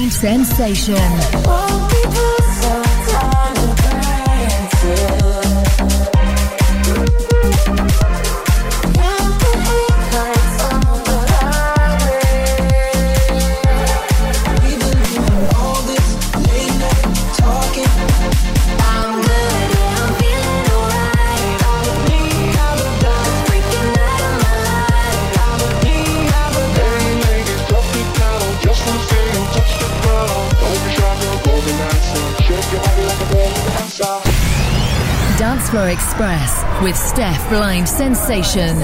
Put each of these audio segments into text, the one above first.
Mind Sensation. Express with Steph Blind Sensation.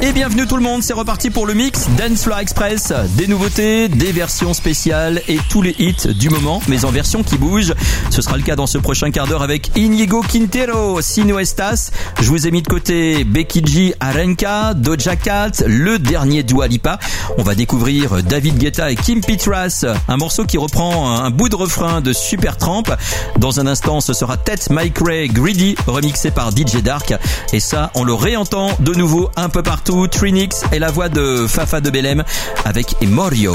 Et bienvenue tout le monde, c'est reparti pour le mix Dance Floor Express. Des nouveautés, des versions spéciales et tous les hits du moment, mais en version qui bouge. Ce sera le cas dans ce prochain quart d'heure avec Inigo Quintero, Sino Estas. Je vous ai mis de côté Becky G, Arenka, Doja Cat, le dernier Dua Lipa. On va découvrir David Guetta et Kim Petras, un morceau qui reprend un bout de refrain de Supertramp. Dans un instant, ce sera Ted Mike Ray Greedy, remixé par DJ Dark. Et ça, on le réentend de nouveau un peu partout. Trinix et la voix de Fafa de Belém avec Emorio.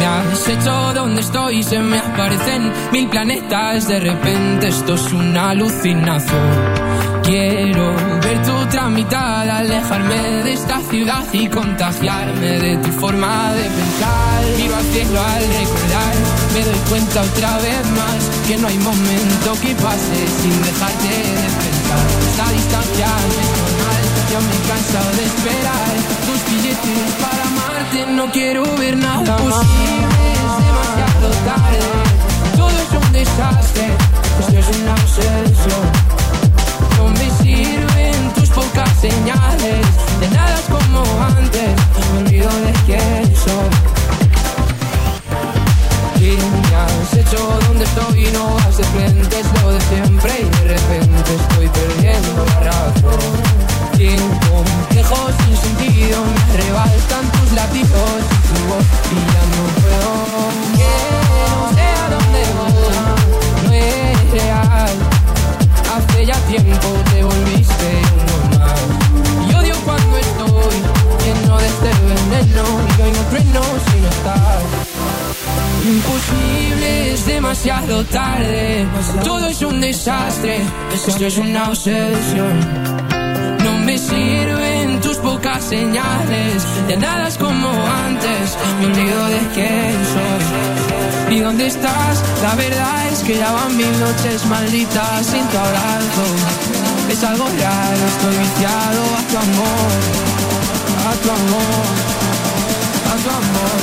¿Qué me has hecho? ¿Dónde estoy? Se me aparecen mil planetas. De repente esto es una alucinación. Quiero ver tu tramitada, alejarme de esta ciudad y contagiarme de tu forma de pensar. Miro al cielo al recordar, me doy cuenta otra vez más que no hay momento que pase sin dejarte de pensar. Esta distancia no es normal, ya me he cansado de esperar tus billetes para No quiero ver nada más. Es demasiado tarde. Todo es un desastre, esto es una obsesión. No me sirven tus pocas señales, de nada es como antes, me olvido de quién soy. Y me has hecho donde estoy y no vas de frente, es lo de siempre demasiado tarde. Todo es un desastre. Esto es una obsesión. No me sirven tus pocas señales. De nada es como antes. Me olvido de quién soy. ¿Y dónde estás? La verdad es que ya van mil noches malditas sin tu abrazo. Es algo real, estoy viciado a tu amor. A tu amor. A tu amor.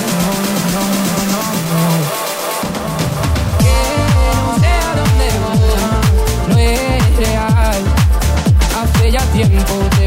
Que no sé a dónde voy, no es real. Hace ya tiempo te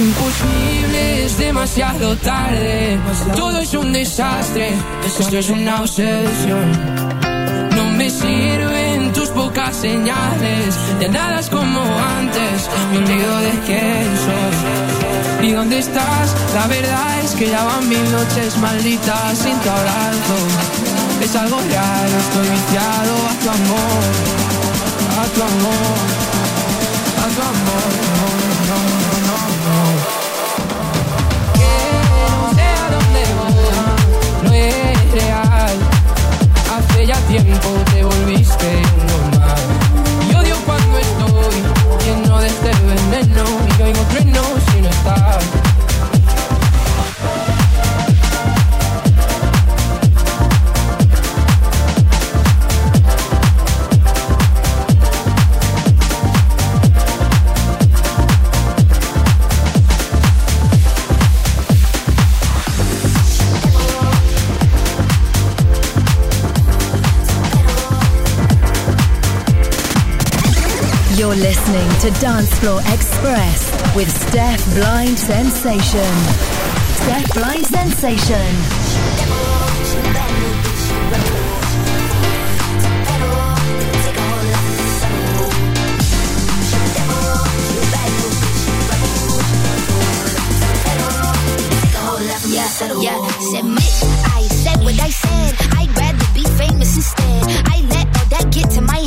Imposible, es demasiado tarde. Todo es un desastre. Esto es una obsesión. No me sirven tus pocas señales. De nada es como antes. Me olvido de quién soy. ¿Y dónde estás? La verdad es que ya van mil noches malditas sin tu abrazo. Es algo real, estoy viciado a tu amor. A tu amor. A tu amor. Hace ya tiempo te volviste más. Y odio cuando estoy lleno de este veneno y oigo trueno si no estás. Listening to Dance Floor Express with Steph Blind Sensation. Steph Blind Sensation. Yeah, yeah, said Mitch, I said what I said. I'd rather be famous instead. I let all that get to my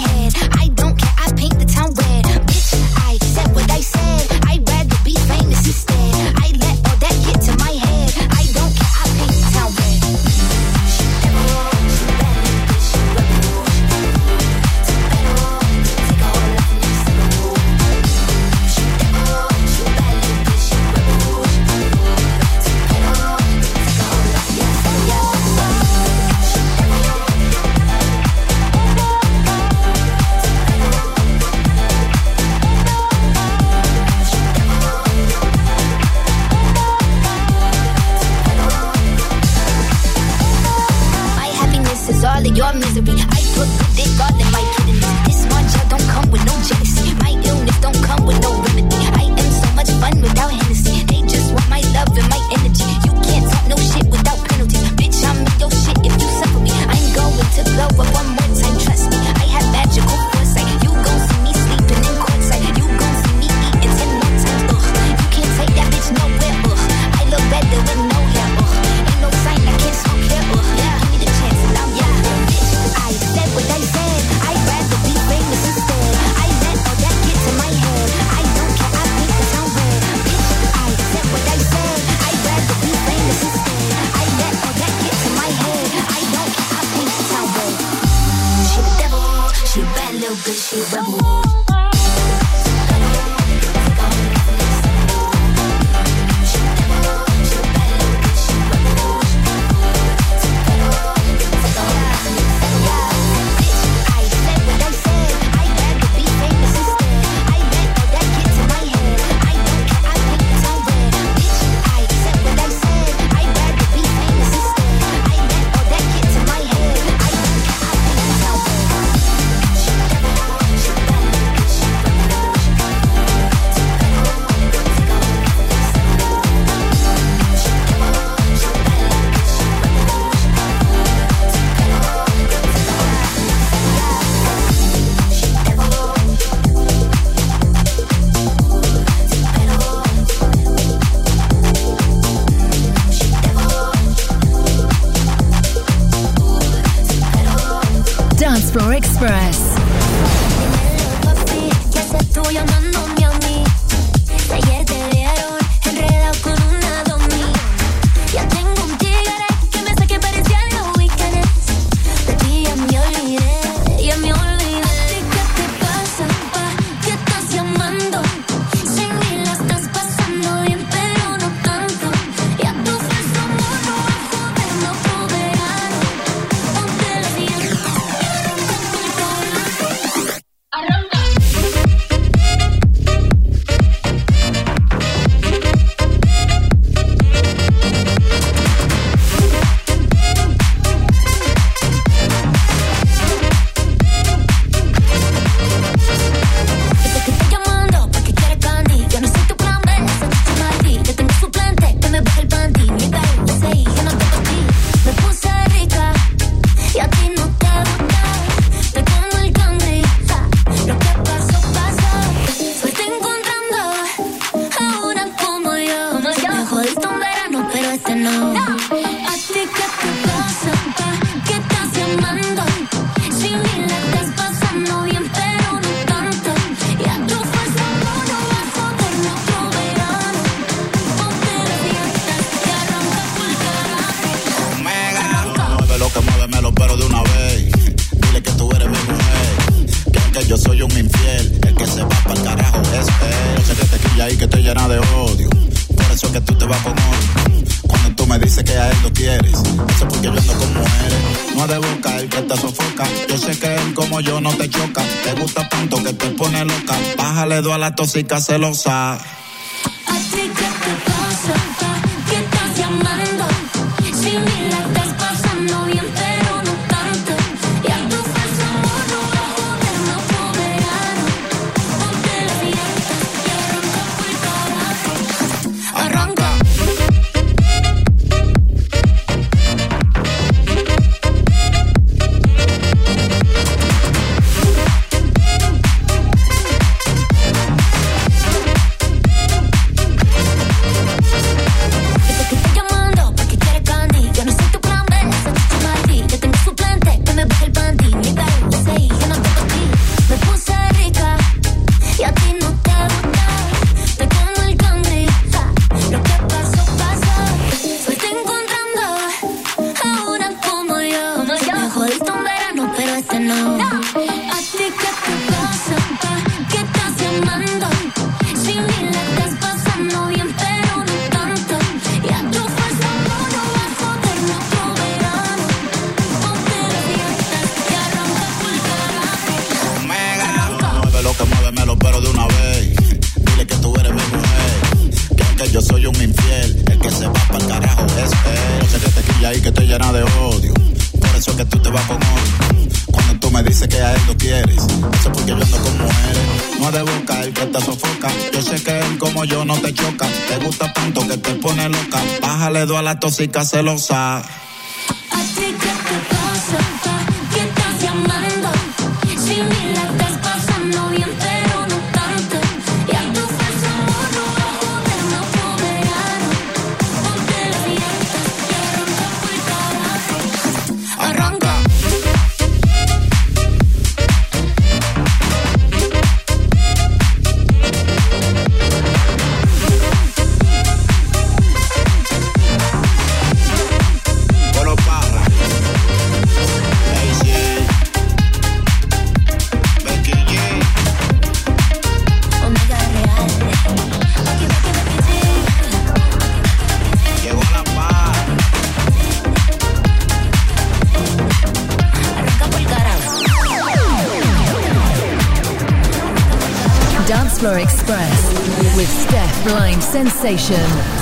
Floor Express. Bájale dos a la tóxica celosa. A ti que te pasa, que estás llamando. tóxica, celosa. sensation.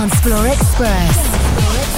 Dance Floor Express.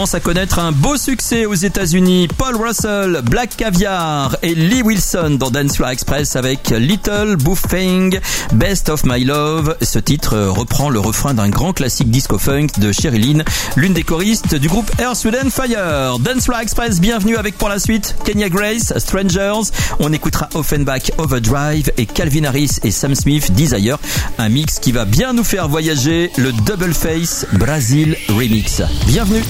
à connaître un beau succès aux États-Unis. Paul Russell, Black Caviar et Lee Wilson dans Dance Floor Express avec Little Buffing, Best of My Love. Ce titre reprend le refrain d'un grand classique disco funk de Sherry Lynn, l'une des choristes du groupe Air Sweden Fire. Dance Floor Express, bienvenue avec pour la suite Kenya Grace, Strangers. On écoutera Offenbach Overdrive et Calvin Harris et Sam Smith Desire. Un mix qui va bien nous faire voyager le Double Face Brazil Remix. Bienvenue.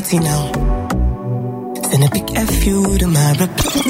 now. Send a big F you to my reply.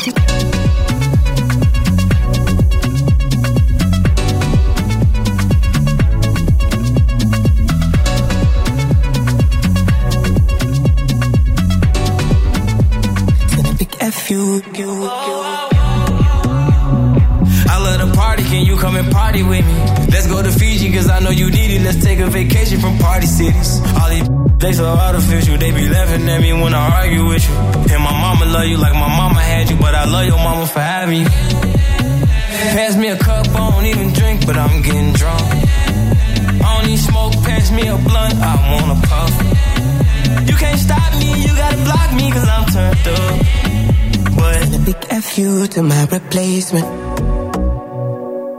you to my replacement.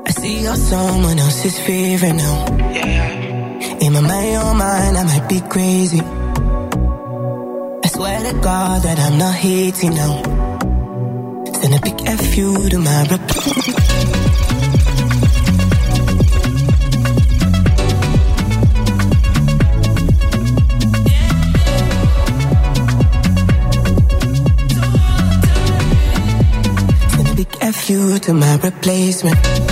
I see you're someone else's favorite now. In my mind, your mind, I might be crazy. I swear to God that I'm not hating now. Send a big F you to my replacement. you to my replacement.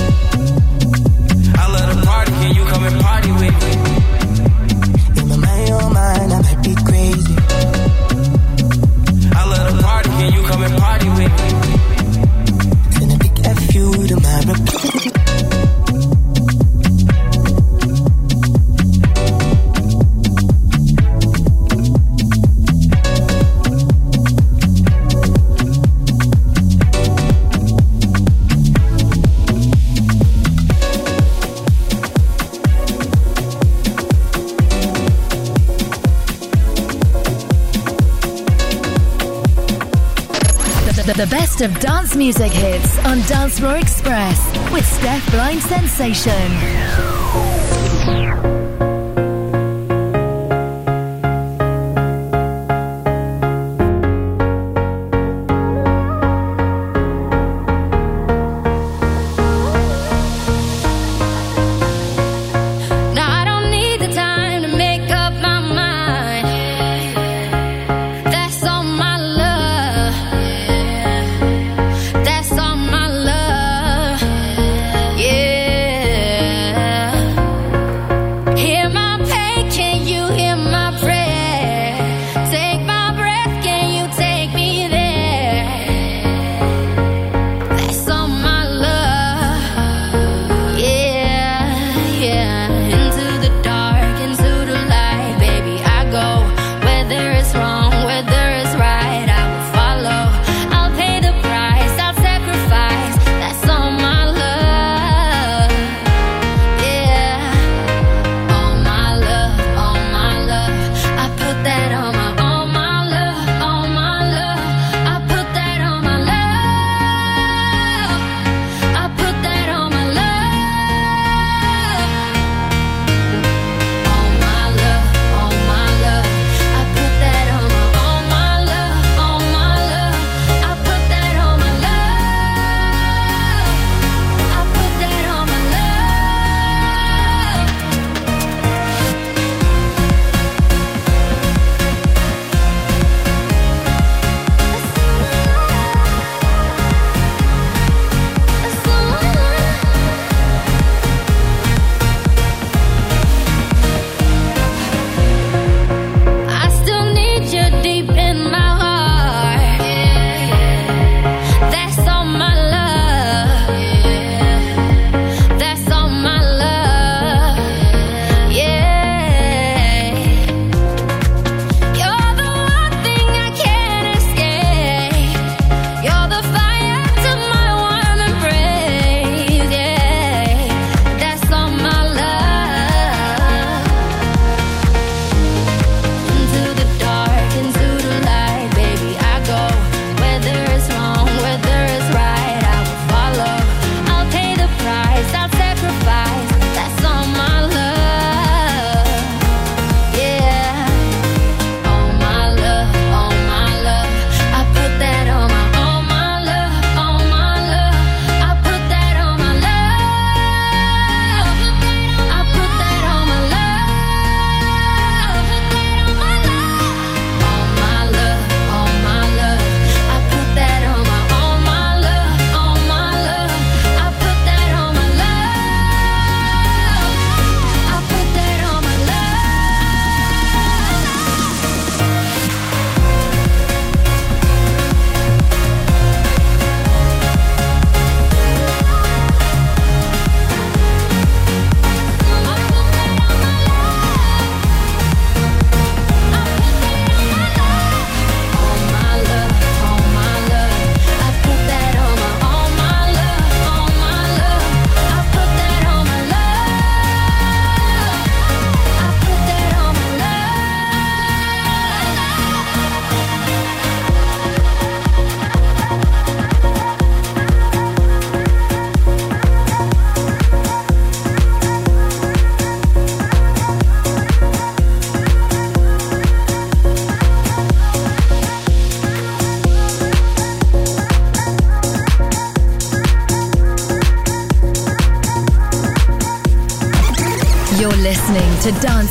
best of dance music hits on Dance Floor Express with Steph Blind Sensation.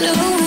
know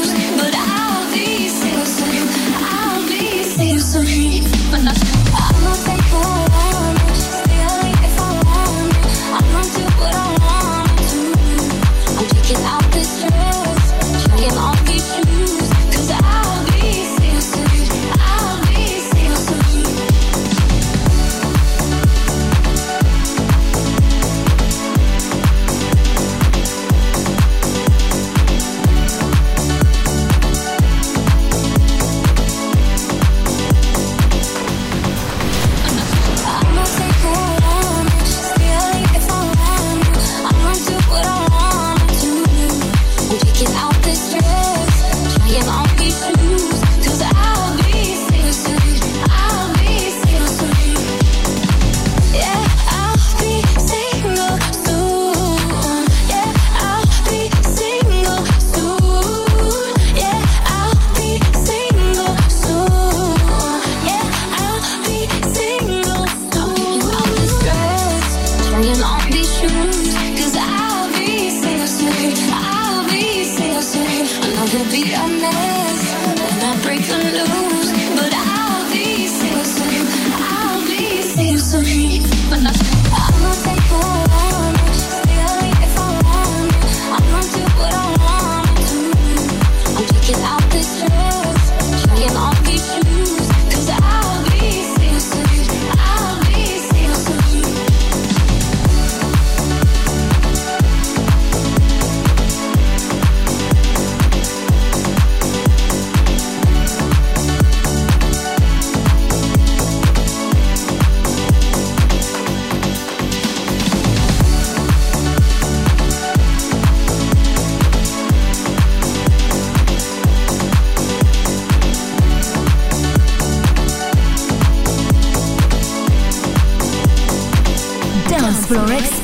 Florex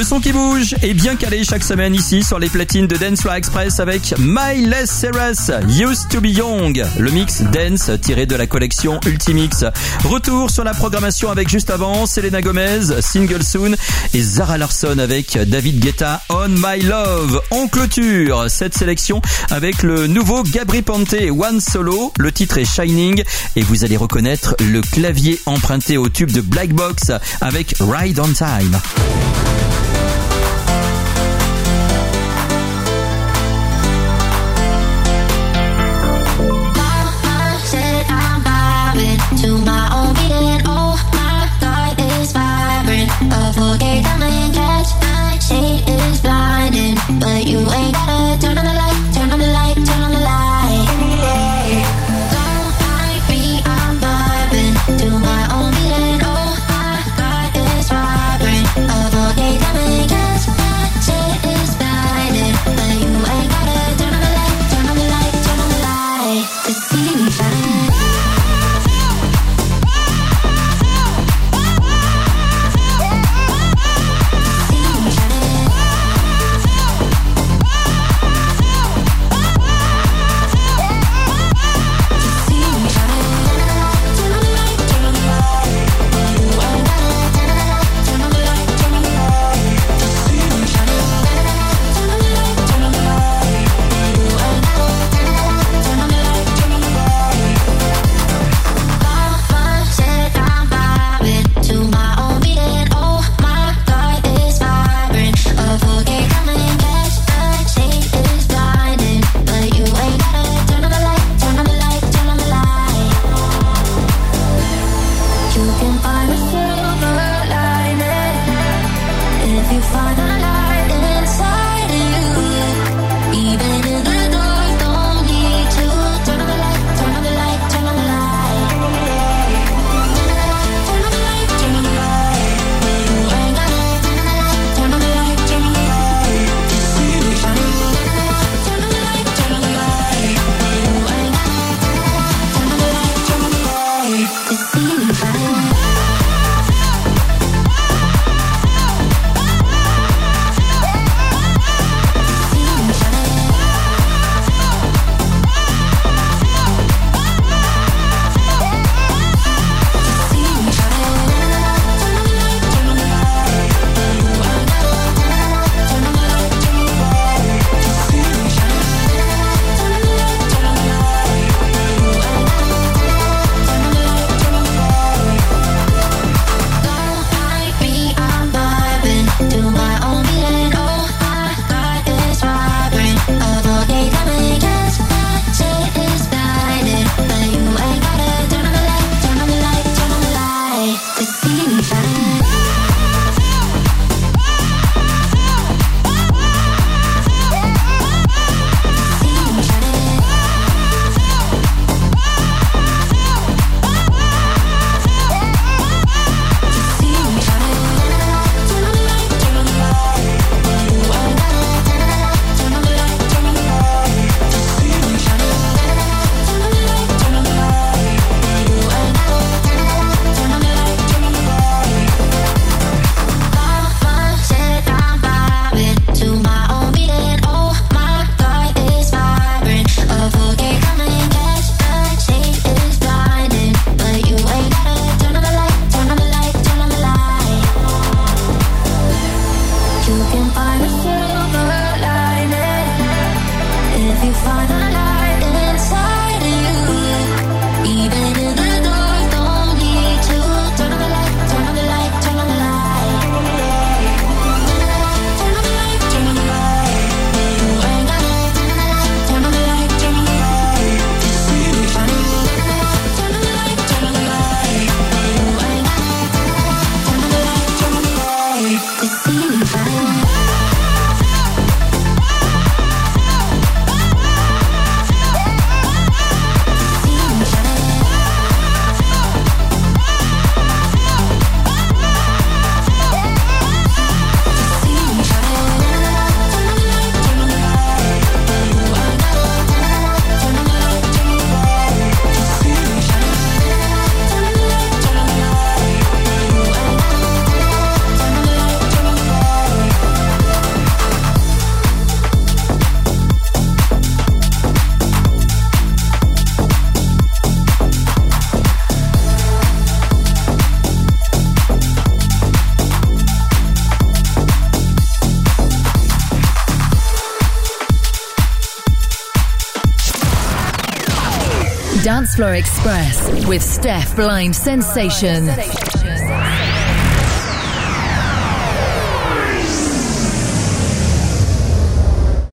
Le son qui bouge est bien calé chaque semaine ici sur les platines de Dance Express avec Miles Cyrus, Used to be Young, le mix dance tiré de la collection Ultimix. Retour sur la programmation avec juste avant Selena Gomez, Single Soon et Zara Larson avec David Guetta, On My Love. On clôture cette sélection avec le nouveau Gabri Ponte One Solo. Le titre est Shining et vous allez reconnaître le clavier emprunté au tube de Black Box avec Ride on Time. You ain't got Express with Steph Blind Sensation.